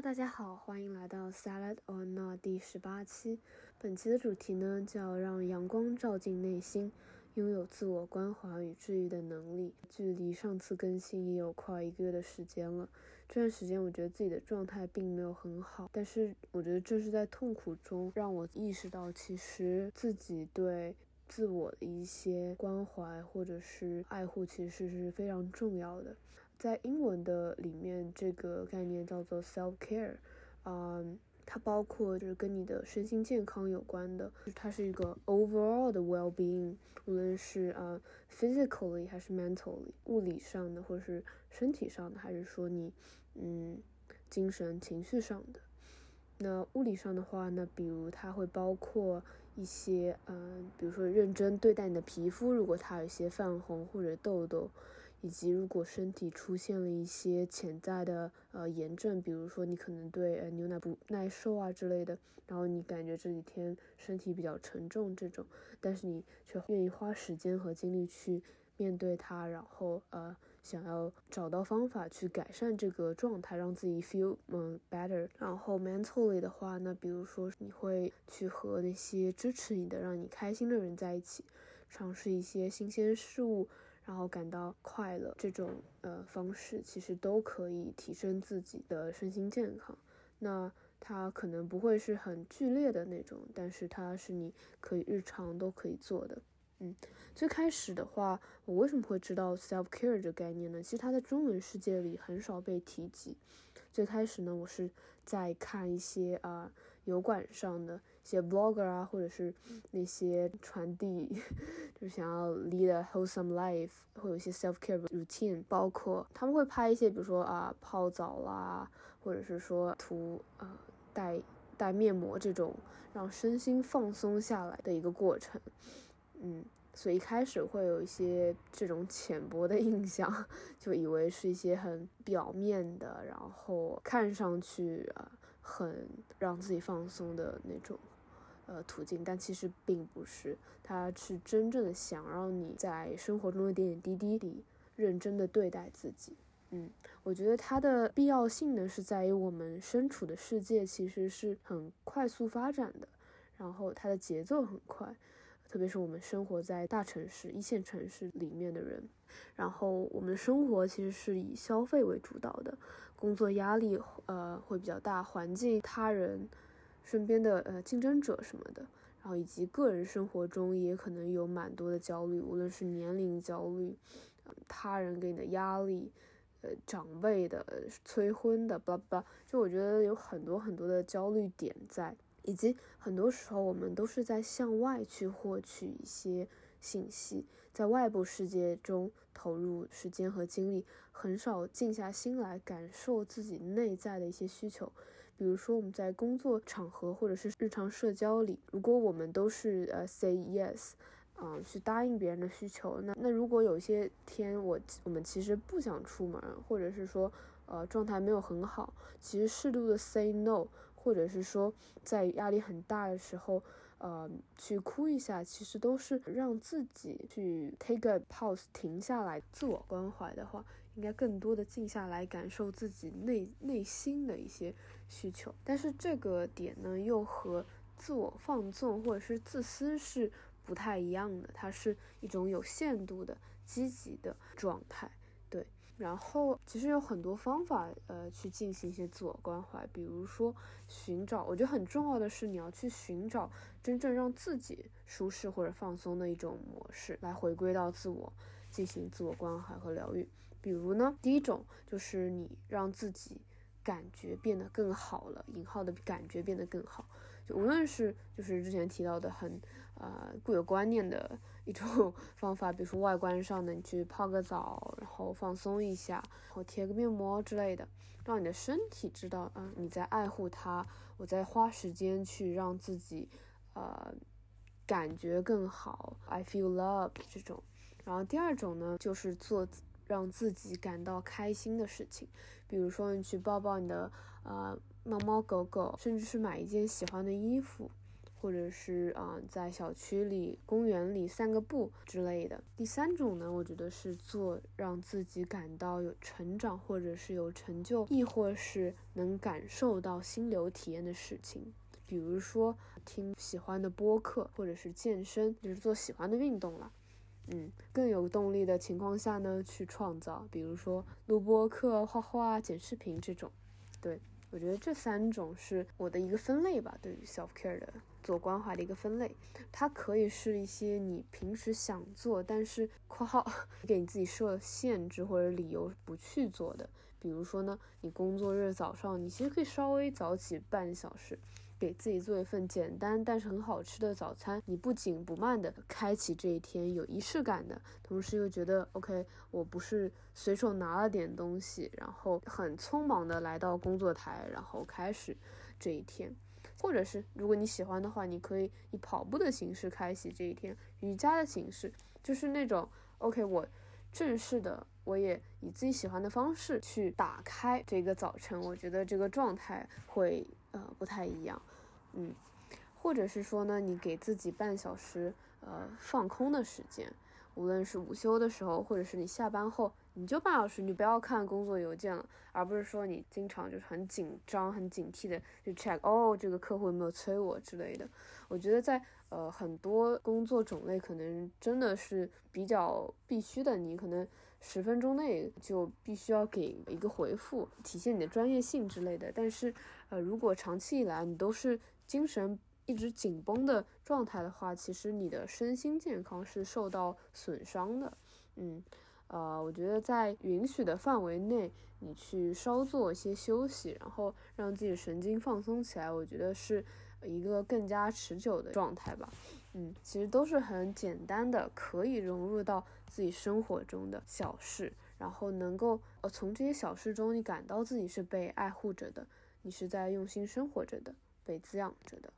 大家好，欢迎来到 Salad or Not 第十八期。本期的主题呢，叫让阳光照进内心，拥有自我关怀与治愈的能力。距离上次更新也有快一个月的时间了。这段时间，我觉得自己的状态并没有很好，但是我觉得正是在痛苦中，让我意识到，其实自己对自我的一些关怀或者是爱护，其实是非常重要的。在英文的里面，这个概念叫做 self care，嗯，它包括就是跟你的身心健康有关的，它是一个 overall 的 well being，无论是呃 physically 还是 mentally，物理上的或者是身体上的，还是说你嗯精神情绪上的。那物理上的话，那比如它会包括一些嗯，比如说认真对待你的皮肤，如果它有一些泛红或者痘痘。以及如果身体出现了一些潜在的呃炎症，比如说你可能对呃牛奶不耐受啊之类的，然后你感觉这几天身体比较沉重这种，但是你却愿意花时间和精力去面对它，然后呃想要找到方法去改善这个状态，让自己 feel 嗯 better。然后 mentally 的话，那比如说你会去和那些支持你的、让你开心的人在一起，尝试一些新鲜事物。然后感到快乐，这种呃方式其实都可以提升自己的身心健康。那它可能不会是很剧烈的那种，但是它是你可以日常都可以做的。嗯，最开始的话，我为什么会知道 self care 这概念呢？其实它在中文世界里很少被提及。最开始呢，我是在看一些啊油管上的一些 blogger 啊，或者是那些传递，就是想要 lead a wholesome life，会有一些 self care routine，包括他们会拍一些，比如说啊泡澡啦，或者是说涂啊带带面膜这种让身心放松下来的一个过程，嗯。所以一开始会有一些这种浅薄的印象，就以为是一些很表面的，然后看上去啊很让自己放松的那种呃途径，但其实并不是，它是真正的想让你在生活中的点点滴滴里认真的对待自己。嗯，我觉得它的必要性呢是在于我们身处的世界其实是很快速发展的，然后它的节奏很快。特别是我们生活在大城市、一线城市里面的人，然后我们的生活其实是以消费为主导的，工作压力呃会比较大，环境、他人、身边的呃竞争者什么的，然后以及个人生活中也可能有蛮多的焦虑，无论是年龄焦虑，他人给你的压力，呃，长辈的催婚的，巴拉巴拉，就我觉得有很多很多的焦虑点在。以及很多时候，我们都是在向外去获取一些信息，在外部世界中投入时间和精力，很少静下心来感受自己内在的一些需求。比如说，我们在工作场合或者是日常社交里，如果我们都是呃 say yes，嗯，去答应别人的需求，那那如果有些天我我们其实不想出门，或者是说呃状态没有很好，其实适度的 say no。或者是说，在压力很大的时候，呃，去哭一下，其实都是让自己去 take a pause，停下来，自我关怀的话，应该更多的静下来，感受自己内内心的一些需求。但是这个点呢，又和自我放纵或者是自私是不太一样的，它是一种有限度的积极的状态。然后其实有很多方法，呃，去进行一些自我关怀，比如说寻找，我觉得很重要的是你要去寻找真正让自己舒适或者放松的一种模式，来回归到自我，进行自我关怀和疗愈。比如呢，第一种就是你让自己。感觉变得更好了，引号的感觉变得更好，就无论是就是之前提到的很呃固有观念的一种 方法，比如说外观上的，你去泡个澡，然后放松一下，然后贴个面膜之类的，让你的身体知道，嗯，你在爱护它，我在花时间去让自己呃感觉更好，I feel love 这种。然后第二种呢，就是做。让自己感到开心的事情，比如说你去抱抱你的呃猫猫狗狗，甚至是买一件喜欢的衣服，或者是啊在小区里、公园里散个步之类的。第三种呢，我觉得是做让自己感到有成长，或者是有成就，亦或是能感受到心流体验的事情。比如说听喜欢的播客，或者是健身，就是做喜欢的运动了。嗯，更有动力的情况下呢，去创造，比如说录播课、画画、剪视频这种。对我觉得这三种是我的一个分类吧，对于 self care 的做关怀的一个分类。它可以是一些你平时想做，但是（括号）给你自己设限制或者理由不去做的。比如说呢，你工作日早上，你其实可以稍微早起半小时。给自己做一份简单但是很好吃的早餐，你不紧不慢的开启这一天，有仪式感的同时又觉得 OK，我不是随手拿了点东西，然后很匆忙的来到工作台，然后开始这一天，或者是如果你喜欢的话，你可以以跑步的形式开启这一天，瑜伽的形式，就是那种 OK，我正式的，我也以自己喜欢的方式去打开这个早晨，我觉得这个状态会。呃，不太一样，嗯，或者是说呢，你给自己半小时呃放空的时间，无论是午休的时候，或者是你下班后，你就半小时，你不要看工作邮件了，而不是说你经常就是很紧张、很警惕的去 check 哦，这个客户有没有催我之类的。我觉得在呃很多工作种类，可能真的是比较必须的，你可能。十分钟内就必须要给一个回复，体现你的专业性之类的。但是，呃，如果长期以来你都是精神一直紧绷的状态的话，其实你的身心健康是受到损伤的。嗯，呃，我觉得在允许的范围内，你去稍做一些休息，然后让自己神经放松起来，我觉得是。一个更加持久的状态吧，嗯，其实都是很简单的，可以融入到自己生活中的小事，然后能够呃从这些小事中，你感到自己是被爱护着的，你是在用心生活着的，被滋养着的。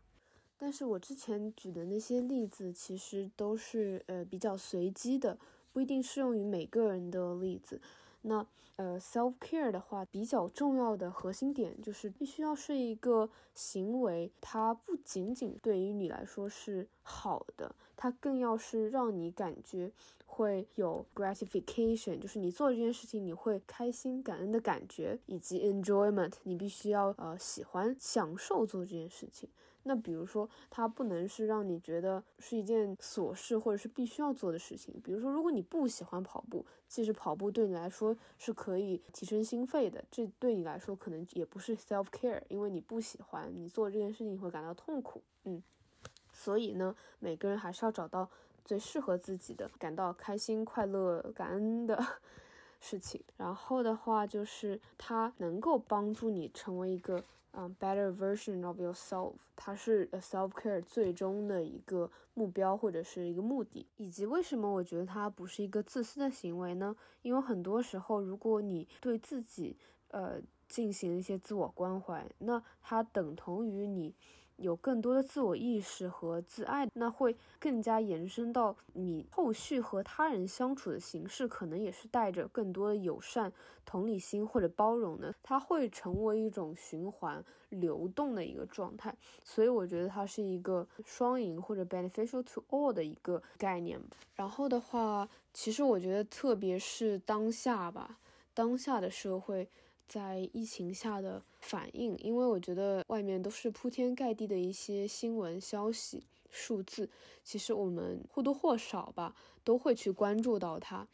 但是我之前举的那些例子，其实都是呃比较随机的，不一定适用于每个人的例子。那呃，self care 的话，比较重要的核心点就是必须要是一个行为，它不仅仅对于你来说是好的，它更要是让你感觉会有 gratification，就是你做这件事情你会开心、感恩的感觉，以及 enjoyment，你必须要呃喜欢、享受做这件事情。那比如说，它不能是让你觉得是一件琐事或者是必须要做的事情。比如说，如果你不喜欢跑步，其实跑步对你来说是可以提升心肺的，这对你来说可能也不是 self care，因为你不喜欢，你做这件事情会感到痛苦。嗯，所以呢，每个人还是要找到最适合自己的、感到开心、快乐、感恩的事情。然后的话，就是它能够帮助你成为一个。嗯，better version of yourself，它是 self care 最终的一个目标或者是一个目的，以及为什么我觉得它不是一个自私的行为呢？因为很多时候，如果你对自己呃进行一些自我关怀，那它等同于你。有更多的自我意识和自爱，那会更加延伸到你后续和他人相处的形式，可能也是带着更多的友善、同理心或者包容的，它会成为一种循环流动的一个状态。所以我觉得它是一个双赢或者 beneficial to all 的一个概念。然后的话，其实我觉得特别是当下吧，当下的社会。在疫情下的反应，因为我觉得外面都是铺天盖地的一些新闻消息、数字，其实我们或多或少吧都会去关注到它，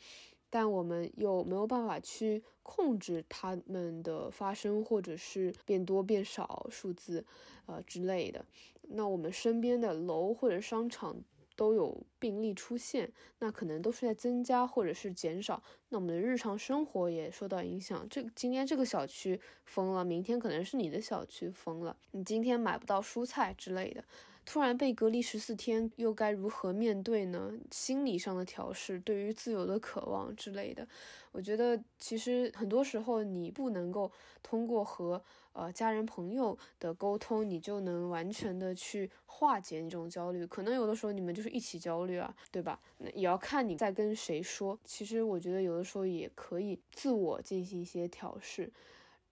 但我们又没有办法去控制它们的发生，或者是变多变少数字，呃之类的。那我们身边的楼或者商场。都有病例出现，那可能都是在增加或者是减少，那我们的日常生活也受到影响。这今天这个小区封了，明天可能是你的小区封了，你今天买不到蔬菜之类的。突然被隔离十四天，又该如何面对呢？心理上的调试，对于自由的渴望之类的，我觉得其实很多时候你不能够通过和呃家人朋友的沟通，你就能完全的去化解你这种焦虑。可能有的时候你们就是一起焦虑啊，对吧？那也要看你在跟谁说。其实我觉得有的时候也可以自我进行一些调试。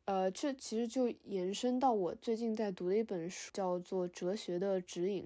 呃，这其实就延伸到我最近在读的一本书，叫做《哲学的指引》，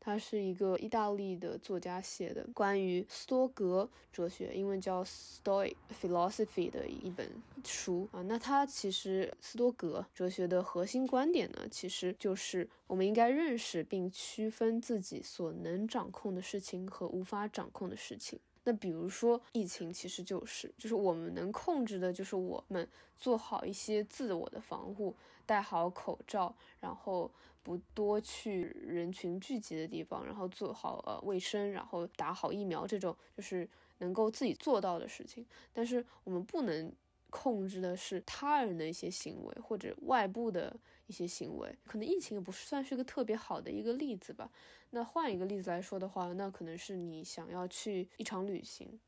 它是一个意大利的作家写的关于斯多格哲学，英文叫 Stoic Philosophy 的一本书啊。那它其实斯多格哲学的核心观点呢，其实就是我们应该认识并区分自己所能掌控的事情和无法掌控的事情。那比如说疫情，其实就是就是我们能控制的，就是我们做好一些自我的防护，戴好口罩，然后不多去人群聚集的地方，然后做好呃卫生，然后打好疫苗，这种就是能够自己做到的事情。但是我们不能。控制的是他人的一些行为或者外部的一些行为，可能疫情也不算是个特别好的一个例子吧。那换一个例子来说的话，那可能是你想要去一场旅行，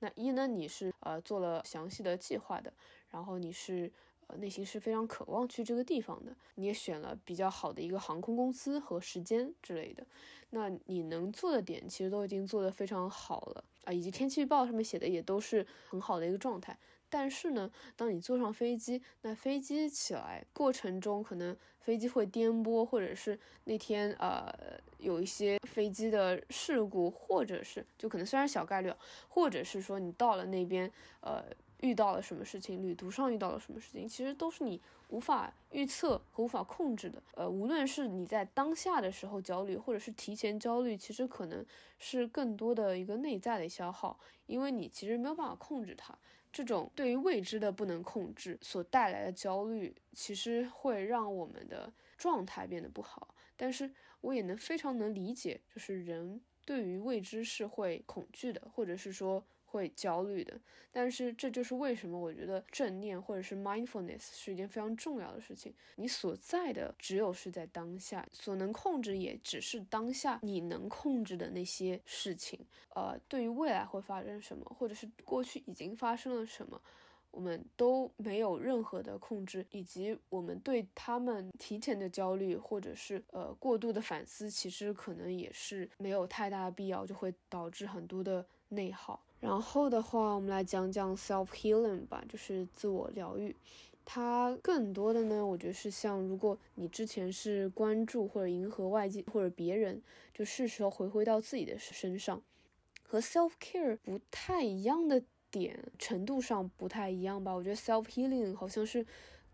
那一呢你是呃做了详细的计划的，然后你是呃内心是非常渴望去这个地方的，你也选了比较好的一个航空公司和时间之类的，那你能做的点其实都已经做得非常好了啊，以及天气预报上面写的也都是很好的一个状态。但是呢，当你坐上飞机，那飞机起来过程中，可能飞机会颠簸，或者是那天呃有一些飞机的事故，或者是就可能虽然小概率，或者是说你到了那边呃遇到了什么事情，旅途上遇到了什么事情，其实都是你无法预测和无法控制的。呃，无论是你在当下的时候焦虑，或者是提前焦虑，其实可能是更多的一个内在的消耗，因为你其实没有办法控制它。这种对于未知的不能控制所带来的焦虑，其实会让我们的状态变得不好。但是我也能非常能理解，就是人对于未知是会恐惧的，或者是说。会焦虑的，但是这就是为什么我觉得正念或者是 mindfulness 是一件非常重要的事情。你所在的只有是在当下，所能控制也只是当下你能控制的那些事情。呃，对于未来会发生什么，或者是过去已经发生了什么，我们都没有任何的控制，以及我们对他们提前的焦虑或者是呃过度的反思，其实可能也是没有太大的必要，就会导致很多的内耗。然后的话，我们来讲讲 self healing 吧，就是自我疗愈。它更多的呢，我觉得是像，如果你之前是关注或者迎合外界或者别人，就是时候回归到自己的身上。和 self care 不太一样的点，程度上不太一样吧。我觉得 self healing 好像是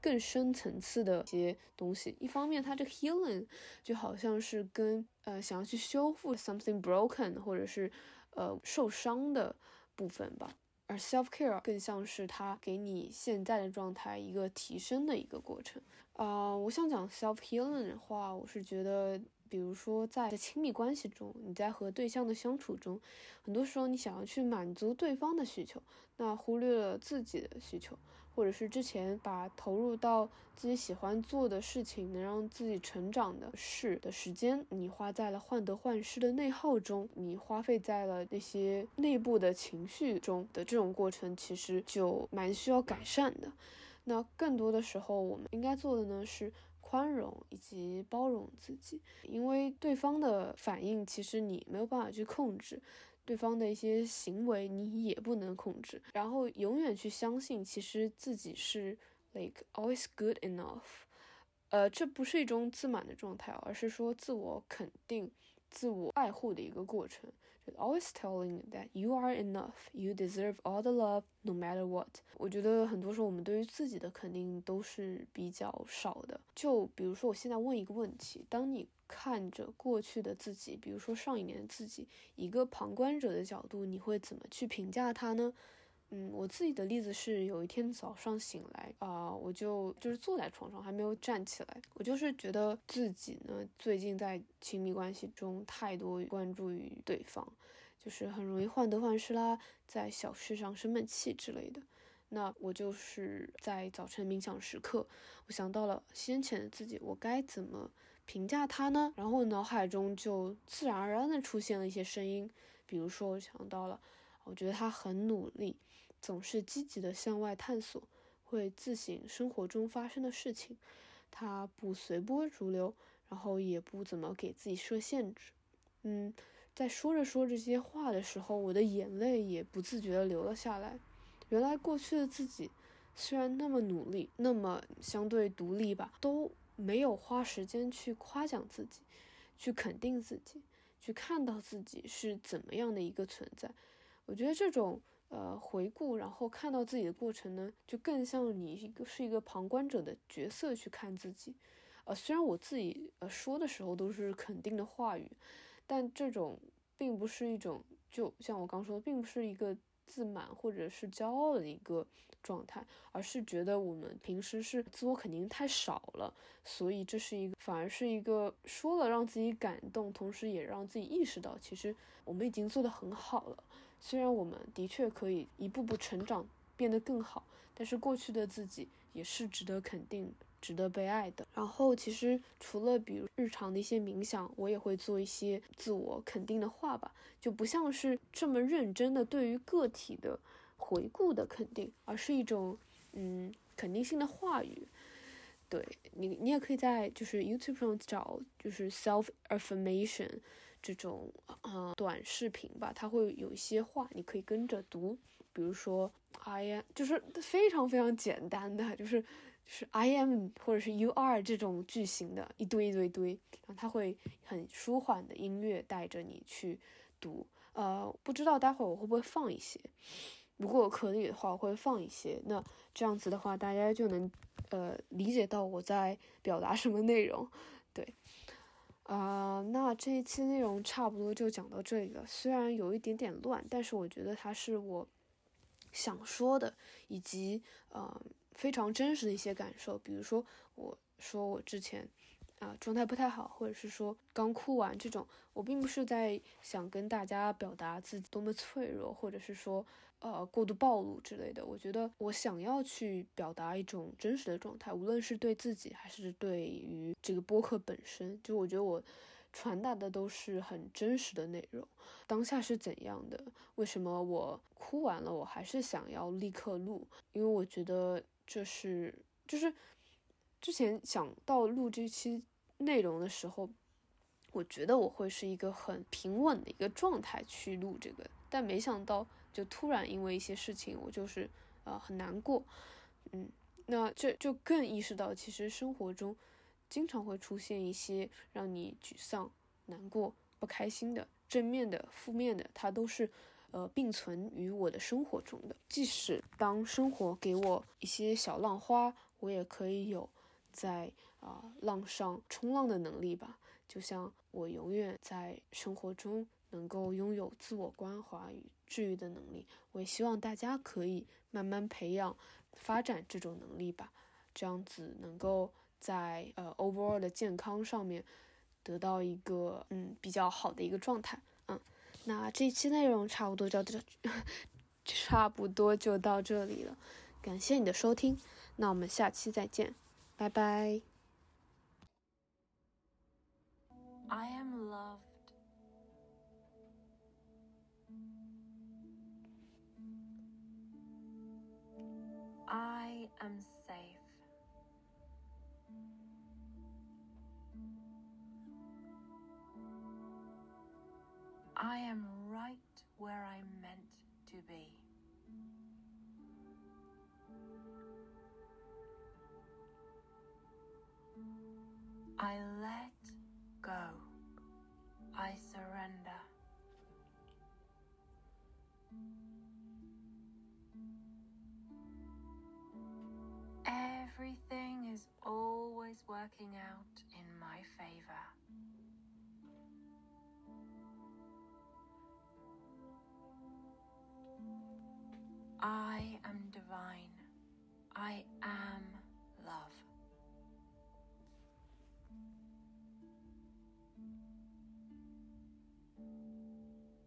更深层次的一些东西。一方面，它这个 healing 就好像是跟呃想要去修复 something broken 或者是呃受伤的。部分吧，而 self care 更像是它给你现在的状态一个提升的一个过程啊。我想讲 self healing 的话，我是觉得。比如说，在亲密关系中，你在和对象的相处中，很多时候你想要去满足对方的需求，那忽略了自己的需求，或者是之前把投入到自己喜欢做的事情，能让自己成长的事的时间，你花在了患得患失的内耗中，你花费在了那些内部的情绪中的这种过程，其实就蛮需要改善的。那更多的时候，我们应该做的呢是。宽容以及包容自己，因为对方的反应其实你没有办法去控制，对方的一些行为你也不能控制。然后永远去相信，其实自己是 like always good enough。呃，这不是一种自满的状态，而是说自我肯定、自我爱护的一个过程。Always telling that you are enough, you deserve all the love, no matter what。我觉得很多时候我们对于自己的肯定都是比较少的。就比如说，我现在问一个问题：当你看着过去的自己，比如说上一年的自己，一个旁观者的角度，你会怎么去评价他呢？嗯，我自己的例子是，有一天早上醒来啊，我就就是坐在床上还没有站起来，我就是觉得自己呢最近在亲密关系中太多关注于对方，就是很容易患得患失啦，在小事上生闷气之类的。那我就是在早晨冥想时刻，我想到了先前的自己，我该怎么评价他呢？然后脑海中就自然而然的出现了一些声音，比如说我想到了。我觉得他很努力，总是积极的向外探索，会自省生活中发生的事情。他不随波逐流，然后也不怎么给自己设限制。嗯，在说着说这些话的时候，我的眼泪也不自觉的流了下来。原来过去的自己虽然那么努力，那么相对独立吧，都没有花时间去夸奖自己，去肯定自己，去看到自己是怎么样的一个存在。我觉得这种呃回顾，然后看到自己的过程呢，就更像你一个是一个旁观者的角色去看自己。呃，虽然我自己呃说的时候都是肯定的话语，但这种并不是一种，就像我刚说的，并不是一个自满或者是骄傲的一个状态，而是觉得我们平时是自我肯定太少了，所以这是一个反而是一个说了让自己感动，同时也让自己意识到，其实我们已经做得很好了。虽然我们的确可以一步步成长，变得更好，但是过去的自己也是值得肯定。值得被爱的。然后，其实除了比如日常的一些冥想，我也会做一些自我肯定的话吧，就不像是这么认真的对于个体的回顾的肯定，而是一种嗯肯定性的话语。对你，你也可以在就是 YouTube 上找就是 self affirmation 这种呃短视频吧，它会有一些话你可以跟着读，比如说 I am，就是非常非常简单的，就是。是 I am 或者是 you are 这种句型的一堆一堆一堆，然后它会很舒缓的音乐带着你去读。呃，不知道待会儿我会不会放一些，如果可以的话，我会放一些。那这样子的话，大家就能呃理解到我在表达什么内容。对，啊，那这一期内容差不多就讲到这里了。虽然有一点点乱，但是我觉得它是我想说的，以及呃。非常真实的一些感受，比如说我说我之前啊状态不太好，或者是说刚哭完这种，我并不是在想跟大家表达自己多么脆弱，或者是说呃过度暴露之类的。我觉得我想要去表达一种真实的状态，无论是对自己还是对于这个播客本身，就我觉得我。传达的都是很真实的内容，当下是怎样的？为什么我哭完了，我还是想要立刻录？因为我觉得这是就是之前想到录这期内容的时候，我觉得我会是一个很平稳的一个状态去录这个，但没想到就突然因为一些事情，我就是呃很难过，嗯，那这就更意识到其实生活中。经常会出现一些让你沮丧、难过、不开心的正面的、负面的，它都是呃并存于我的生活中的。即使当生活给我一些小浪花，我也可以有在啊浪上冲浪的能力吧。就像我永远在生活中能够拥有自我关怀与治愈的能力，我也希望大家可以慢慢培养、发展这种能力吧。这样子能够。在呃 overall 的健康上面得到一个嗯比较好的一个状态，嗯，那这一期内容差不多就这，差不多就到这里了，感谢你的收听，那我们下期再见，拜拜。I am loved. I am safe. I am right where I'm I let go. I surrender. Everything is always working out in my favor. I am divine. I am